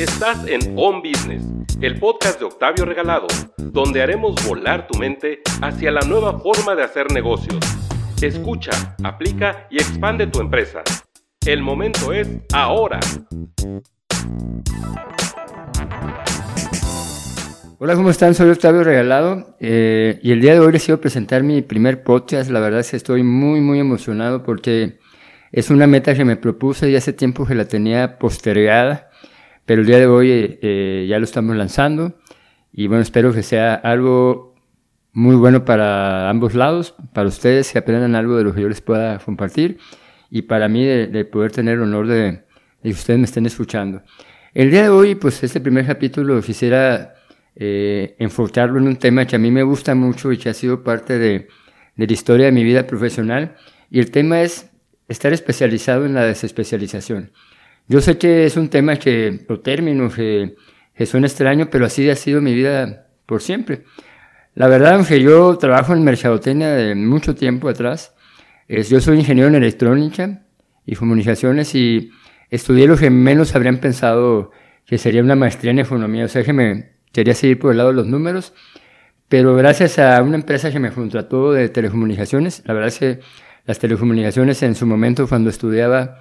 Estás en On Business, el podcast de Octavio Regalado, donde haremos volar tu mente hacia la nueva forma de hacer negocios. Escucha, aplica y expande tu empresa. El momento es ahora. Hola, ¿cómo están? Soy Octavio Regalado eh, y el día de hoy les quiero presentar mi primer podcast. La verdad es que estoy muy, muy emocionado porque es una meta que me propuse y hace tiempo que la tenía postergada, pero el día de hoy eh, eh, ya lo estamos lanzando y bueno, espero que sea algo muy bueno para ambos lados, para ustedes que aprendan algo de lo que yo les pueda compartir y para mí de, poder tener el honor de, que ustedes me estén escuchando. El día de hoy, pues este primer capítulo quisiera eh, enfocarlo en un tema que a mí me gusta mucho y que ha sido parte de la historia de mi vida profesional. Y el tema es estar especializado en la desespecialización. Yo sé que es un tema que, o término, que, que suena extraño, pero así ha sido mi vida por siempre. La verdad, aunque yo trabajo en mercadotecnia de mucho tiempo atrás, es, yo soy ingeniero en electrónica y comunicaciones y estudié lo que menos habrían pensado que sería una maestría en economía. O sea que me, quería seguir por el lado de los números, pero gracias a una empresa que me contrató de telecomunicaciones, la verdad es que las telecomunicaciones en su momento cuando estudiaba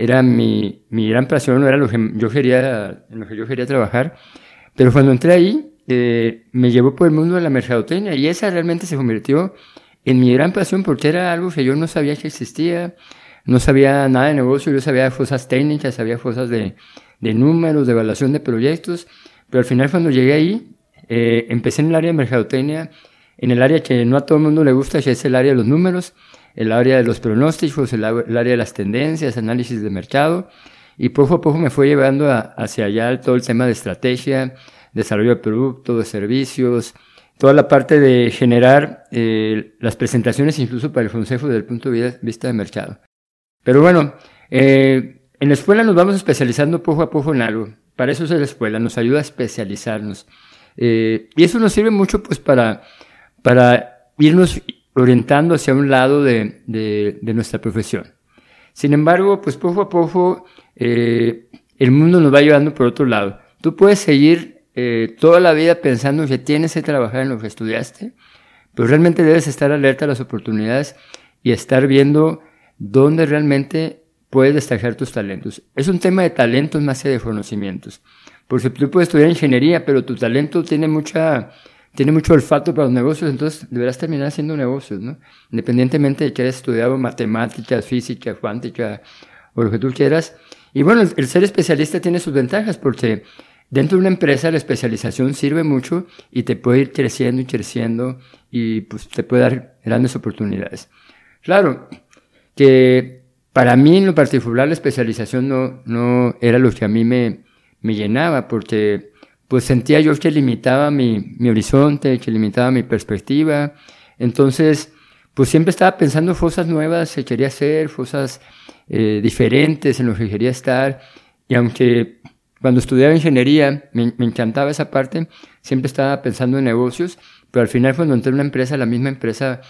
era mi, mi gran pasión, era lo que yo quería, en lo que yo quería trabajar, pero cuando entré ahí eh, me llevó por el mundo de la mercadotecnia y esa realmente se convirtió en mi gran pasión porque era algo que yo no sabía que existía, no sabía nada de negocio, yo sabía cosas técnicas, sabía cosas de, de números, de evaluación de proyectos, pero al final cuando llegué ahí, eh, empecé en el área de mercadotecnia, en el área que no a todo el mundo le gusta, que es el área de los números, el área de los pronósticos, el, área de las tendencias, análisis de mercado, y poco a poco me fue llevando hacia allá todo el tema de estrategia, desarrollo de productos, de servicios, toda la parte de generar eh, las presentaciones incluso para el consejo desde el punto de vista de mercado. Pero bueno, eh, en la escuela nos vamos especializando poco a poco en algo. Para eso es la escuela, nos ayuda a especializarnos. Eh, y eso nos sirve mucho pues para, para irnos orientando hacia un lado de, de, nuestra profesión. Sin embargo, pues poco a poco eh, el mundo nos va llevando por otro lado. Tú puedes seguir eh, toda la vida pensando que tienes que trabajar en lo que estudiaste, pero realmente debes estar alerta a las oportunidades y estar viendo dónde realmente puedes destacar tus talentos. Es un tema de talentos más que de conocimientos. Porque tú puedes estudiar ingeniería, pero tu talento tiene mucha, tiene mucho olfato para los negocios, entonces deberás terminar haciendo negocios, ¿no? Independientemente de que hayas estudiado matemáticas, física, cuántica, o lo que tú quieras. Y bueno, el, ser especialista tiene sus ventajas porque dentro de una empresa la especialización sirve mucho y te puede ir creciendo y creciendo y pues te puede dar grandes oportunidades. Claro, que para mí en lo particular la especialización no, no era lo que a mí me, me llenaba, porque pues sentía yo que limitaba mi, mi horizonte, que limitaba mi perspectiva. Entonces, pues siempre estaba pensando cosas nuevas que quería hacer, cosas eh, diferentes en lo que quería estar. Y aunque cuando estudiaba ingeniería me, me, encantaba esa parte, siempre estaba pensando en negocios, pero al final cuando entré en una empresa, la misma empresa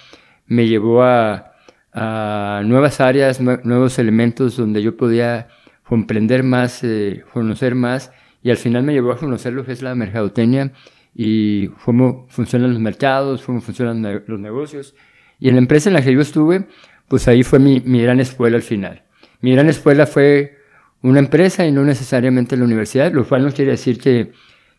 me llevó a, a nuevas áreas, nuevos elementos donde yo podía comprender más, eh, conocer más, y al final me llevó a conocer lo que es la mercadotecnia y cómo funcionan los mercados, cómo funcionan los negocios. Y en la empresa en la que yo estuve, pues ahí fue mi, mi gran escuela al final. Mi gran escuela fue una empresa y no necesariamente la universidad, lo cual no quiere decir que,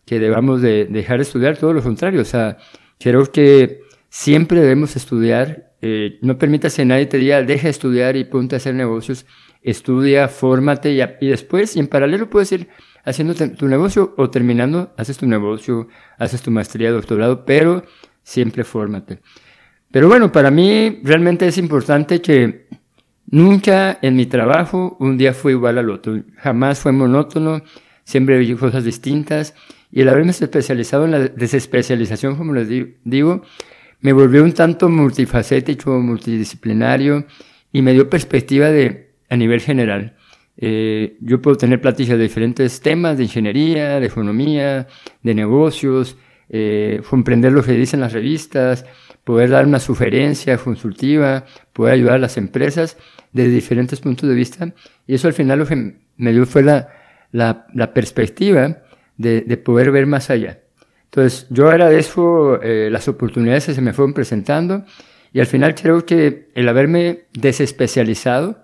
que debamos de dejar de estudiar, todo lo contrario. O sea, creo que siempre debemos estudiar eh, no permitas que nadie te diga, deja de estudiar y ponte a hacer negocios. Estudia, fórmate y, y después, y en paralelo puedes ir haciendo tu negocio o terminando, haces tu negocio, haces tu maestría, doctorado, pero siempre fórmate. Pero bueno, para mí realmente es importante que nunca en mi trabajo un día fue igual al otro. Jamás fue monótono, siempre vi cosas distintas. Y el haberme especializado en la desespecialización, como les digo, me volvió un tanto multifacético, multidisciplinario y me dio perspectiva de, a nivel general. Eh, yo puedo tener pláticas de diferentes temas, de ingeniería, de economía, de negocios, eh, comprender lo que dicen las revistas, poder dar una sugerencia consultiva, poder ayudar a las empresas desde diferentes puntos de vista. Y eso al final lo que me dio fue la, la, la perspectiva de, de, poder ver más allá. Entonces, yo agradezco eh, las oportunidades que se me fueron presentando y al final creo que el haberme desespecializado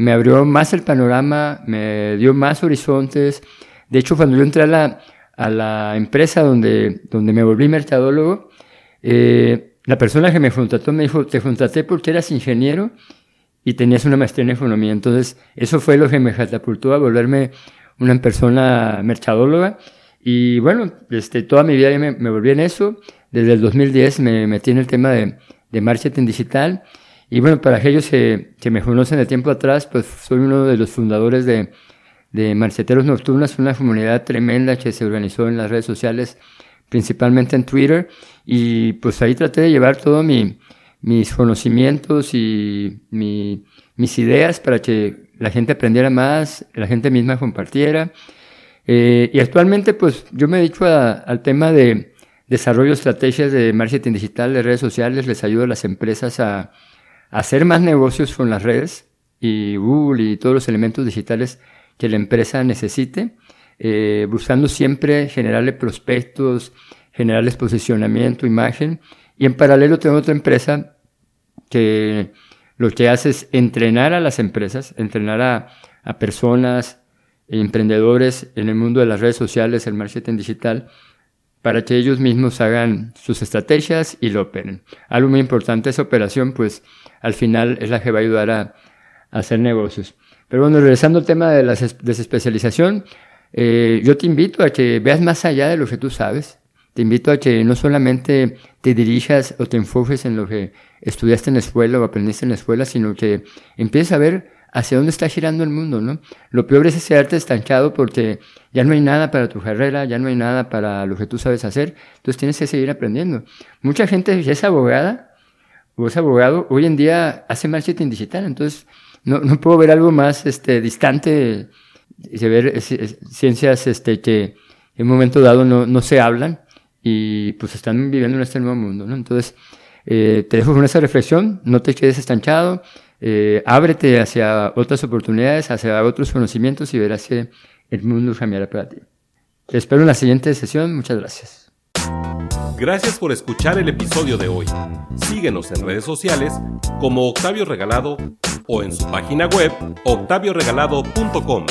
me abrió más el panorama, me dio más horizontes. De hecho, cuando yo entré a la, a la empresa donde, donde me volví mercadólogo, eh, la persona que me contrató me dijo, te contraté porque eras ingeniero y tenías una maestría en economía. Entonces, eso fue lo que me catapultó a volverme una persona mercadóloga. Y bueno, este, toda mi vida me, volví en eso. Desde el 2010 me metí en el tema de, de marketing digital. Y bueno, para aquellos que, que, me conocen de tiempo atrás, pues soy uno de los fundadores de, de Marceteros Nocturnas, una comunidad tremenda que se organizó en las redes sociales, principalmente en Twitter. Y pues ahí traté de llevar todo mi, mis conocimientos y mi, mis ideas para que la gente aprendiera más, la gente misma compartiera. Eh, y actualmente, pues yo me dedico al tema de desarrollo de estrategias de marketing digital, de redes sociales, les ayudo a las empresas a hacer más negocios con las redes y Google y todos los elementos digitales que la empresa necesite, eh, buscando siempre generarle prospectos, generarles posicionamiento, imagen y en paralelo tengo otra empresa que lo que hace es entrenar a las empresas, entrenar a, a personas, emprendedores en el mundo de las redes sociales, el marketing digital, para que ellos mismos hagan sus estrategias y lo operen. Algo muy importante, esa operación, pues al final es la que va a ayudar a, hacer negocios. Pero bueno, regresando al tema de la desespecialización, eh, yo te invito a que veas más allá de lo que tú sabes. Te invito a que no solamente te dirijas o te enfoques en lo que estudiaste en la escuela o aprendiste en la escuela, sino que empieces a ver hacia dónde está girando el mundo, ¿no? Lo peor es quedarte estancado porque ya no hay nada para tu carrera, ya no hay nada para lo que tú sabes hacer, entonces tienes que seguir aprendiendo. Mucha gente que es abogada o es abogado, hoy en día hace marketing digital, entonces no, no puedo ver algo más este, distante de ver ciencias este, que en un momento dado no, no se hablan y pues están viviendo en este nuevo mundo, ¿no? Entonces, eh, te dejo con esa reflexión, no te quedes estanchado, eh, ábrete hacia otras oportunidades, hacia otros conocimientos y verás que el mundo cambiará para ti. Te espero en la siguiente sesión, muchas gracias. Gracias por escuchar el episodio de hoy. Síguenos en redes sociales como Octavio Regalado o en su página web octavioregalado.com.